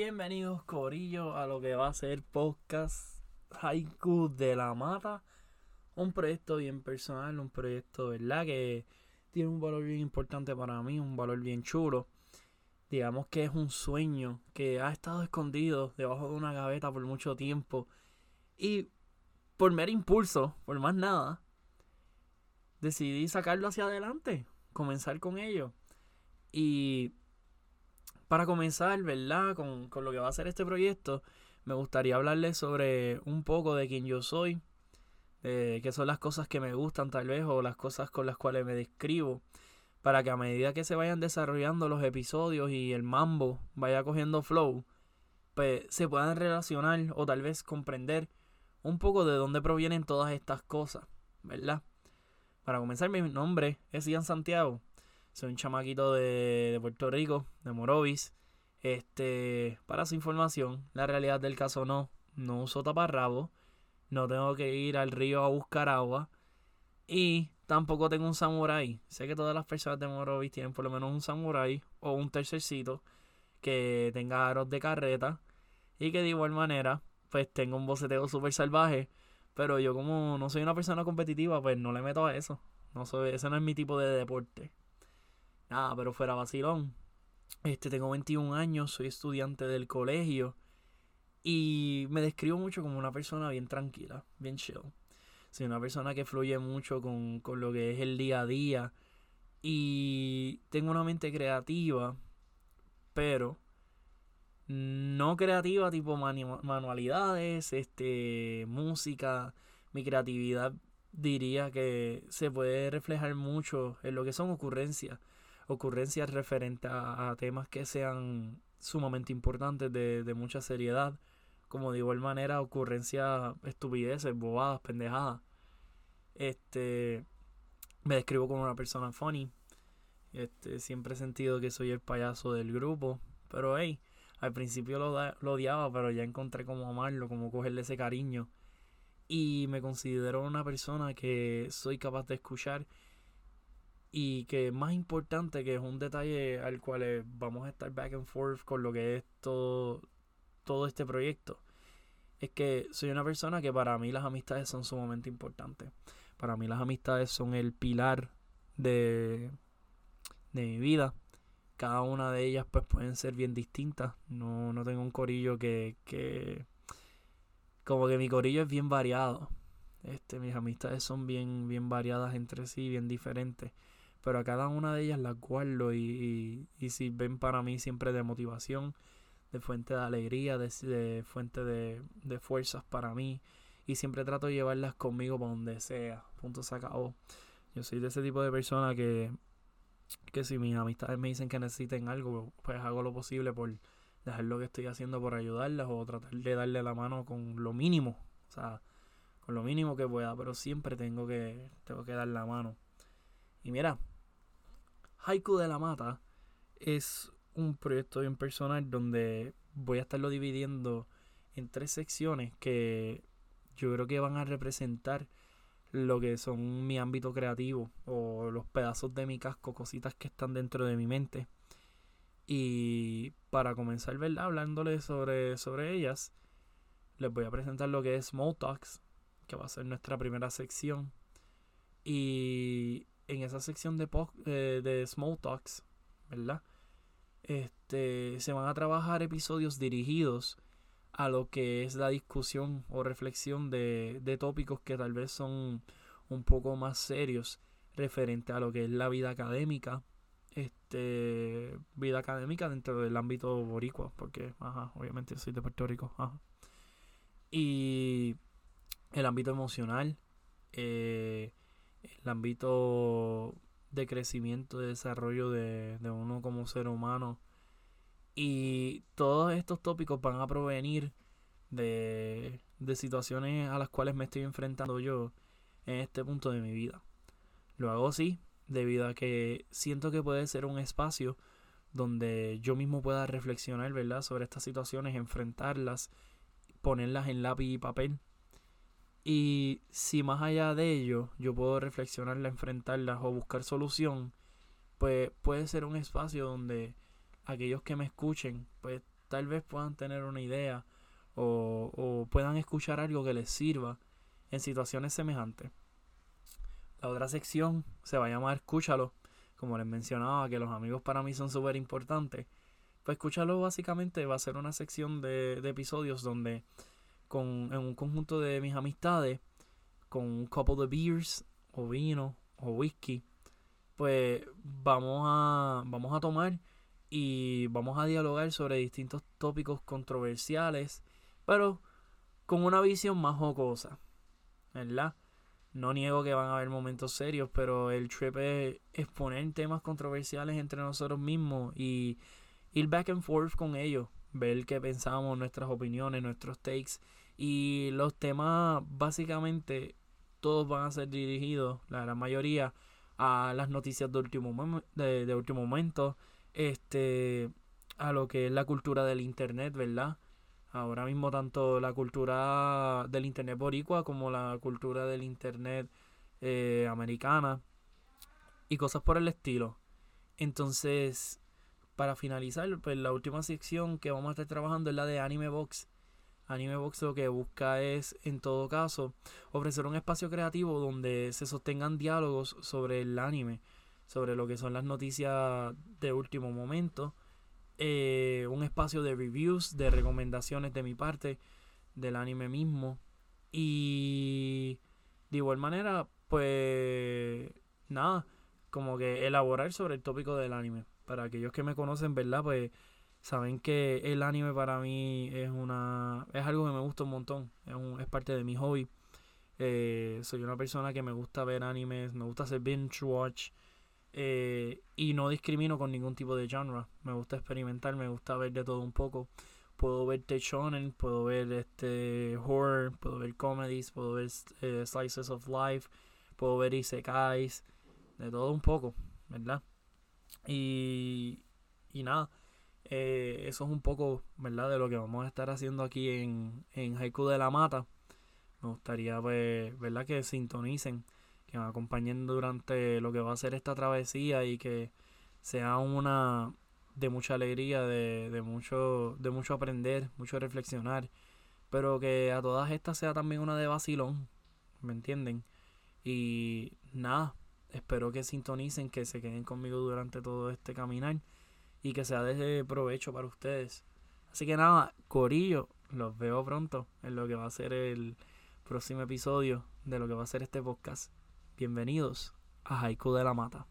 Bienvenidos, Corillo, a lo que va a ser podcast Haiku de la Mata. Un proyecto bien personal, un proyecto, ¿verdad? Que tiene un valor bien importante para mí, un valor bien chulo. Digamos que es un sueño que ha estado escondido debajo de una gaveta por mucho tiempo. Y por mero impulso, por más nada, decidí sacarlo hacia adelante, comenzar con ello. Y para comenzar, ¿verdad? Con, lo que va a ser este proyecto, me gustaría hablarles sobre un poco de quién yo soy, de qué son las cosas que me gustan tal vez o las cosas con las cuales me describo, para que a medida que se vayan desarrollando los episodios y el mambo vaya cogiendo flow, pues se puedan relacionar o tal vez comprender un poco de dónde provienen todas estas cosas, ¿verdad? Para comenzar, mi nombre es Ian Santiago. Soy un chamaquito de, Puerto Rico, de Morovis. Este, para su información, la realidad del caso no, no uso taparrabo, no tengo que ir al río a buscar agua y tampoco tengo un samurái. Sé que todas las personas de Morovis tienen por lo menos un samurái o un tercercito que tenga aros de carreta y que de igual manera pues tenga un boceteo súper salvaje. Pero yo como no soy una persona competitiva, pues no le meto a eso. No soy, ese no es mi tipo de deporte. Nada, pero fuera vacilón. Este, tengo 21 años, soy estudiante del colegio. Y me describo mucho como una persona bien tranquila, bien chill. Soy una persona que fluye mucho con, con lo que es el día a día. Y tengo una mente creativa, pero no creativa tipo manualidades, este, música. Mi creatividad diría que se puede reflejar mucho en lo que son ocurrencias ocurrencias referentes a, temas que sean sumamente importantes de, de mucha seriedad. Como de igual manera, ocurrencias estupideces, bobadas, pendejadas. Este. Me describo como una persona funny. Este, siempre he sentido que soy el payaso del grupo. Pero hey, al principio lo, lo odiaba, pero ya encontré cómo amarlo, cómo cogerle ese cariño. Y me considero una persona que soy capaz de escuchar y que más importante, que es un detalle al cual eh, vamos a estar back and forth con lo que es todo, todo este proyecto, es que soy una persona que para mí las amistades son sumamente importantes. Para mí las amistades son el pilar de, de mi vida. Cada una de ellas pues pueden ser bien distintas. No, no tengo un corillo que, que... Como que mi corillo es bien variado. Este, mis amistades son bien, bien variadas entre sí, bien diferentes pero a cada una de ellas las guardo y, y, sirven para mí siempre de motivación, de fuente de alegría, de, fuente de, fuerzas para mí y siempre trato de llevarlas conmigo por donde sea, punto se acabó. Yo soy de ese tipo de persona que, que si mis amistades me dicen que necesiten algo, pues hago lo posible por dejar lo que estoy haciendo por ayudarlas o tratar de darle la mano con lo mínimo, o sea, con lo mínimo que pueda, pero siempre tengo que, tengo que dar la mano. Y mira, Haiku de la Mata es un proyecto bien personal donde voy a estarlo dividiendo en tres secciones que yo creo que van a representar lo que son mi ámbito creativo o los pedazos de mi casco, cositas que están dentro de mi mente. Y para comenzar, ¿verdad? Hablándole sobre, sobre ellas, les voy a presentar lo que es Small Talks, que va a ser nuestra primera sección. Y en esa sección de, eh, de Small Talks, ¿verdad? Este, se van a trabajar episodios dirigidos a lo que es la discusión o reflexión de, de tópicos que tal vez son un poco más serios referente a lo que es la vida académica, este, vida académica dentro del ámbito boricua, porque, ajá, obviamente soy de Puerto Rico, ajá. Y el ámbito emocional, eh, el ámbito de crecimiento, de desarrollo de, uno como ser humano. Y todos estos tópicos van a provenir de, de situaciones a las cuales me estoy enfrentando yo en este punto de mi vida. Lo hago así debido a que siento que puede ser un espacio donde yo mismo pueda reflexionar, ¿verdad?, sobre estas situaciones, enfrentarlas, ponerlas en lápiz y papel y si más allá de ello yo puedo reflexionarla, enfrentarlas o buscar solución, pues puede ser un espacio donde aquellos que me escuchen pues tal vez puedan tener una idea o, puedan escuchar algo que les sirva en situaciones semejantes. La otra sección se va a llamar Escúchalo. Como les mencionaba, que los amigos para mí son súper importantes. Pues escúchalo básicamente va a ser una sección de episodios donde con, en un conjunto de mis amistades, con un couple de beers o vino o whisky, pues vamos a, vamos a tomar y vamos a dialogar sobre distintos tópicos controversiales, pero con una visión más jocosa, ¿verdad? No niego que van a haber momentos serios, pero el trip es exponer temas controversiales entre nosotros mismos y ir back and forth con ellos, ver qué pensamos, nuestras opiniones, nuestros takes. Y los temas básicamente todos van a ser dirigidos, la gran mayoría, a las noticias de último, de, de último momento, este, a lo que es la cultura del internet, ¿verdad? Ahora mismo tanto la cultura del internet boricua como la cultura del internet eh, americana y cosas por el estilo. Entonces, para finalizar, pues la última sección que vamos a estar trabajando es la de Anime Box. Anime Box lo que busca es, en todo caso, ofrecer un espacio creativo donde se sostengan diálogos sobre el anime, sobre lo que son las noticias de último momento eh, un espacio de reviews, de recomendaciones de mi parte del anime mismo. Y de igual manera, pues nada, como que elaborar sobre el tópico del anime. Para aquellos que me conocen, ¿verdad? Pues saben que el anime para mí es una es algo que me gusta un montón, es, un, es parte de mi hobby. Eh, soy una persona que me gusta ver animes, me gusta hacer binge watch. Eh, y no discrimino con ningún tipo de genre. Me gusta experimentar, me gusta ver de todo un poco. Puedo ver shonen, puedo ver este horror, puedo ver comedies, puedo ver eh, slices of life, puedo ver isekais, de todo un poco, ¿verdad? Y, y nada, eh, eso es un poco, ¿verdad? De lo que vamos a estar haciendo aquí en, en Haiku de la Mata. Me gustaría, pues, ¿verdad? Que sintonicen que me acompañen durante lo que va a ser esta travesía y que sea una de mucha alegría, de, de, mucho, de mucho aprender, mucho reflexionar, pero que a todas estas sea también una de vacilón, ¿me entienden? Y nada, espero que sintonicen, que se queden conmigo durante todo este caminar y que sea de provecho para ustedes. Así que nada, Corillo, los veo pronto en lo que va a ser el próximo episodio de lo que va a ser este podcast. Bienvenidos a Haiku de la Mata.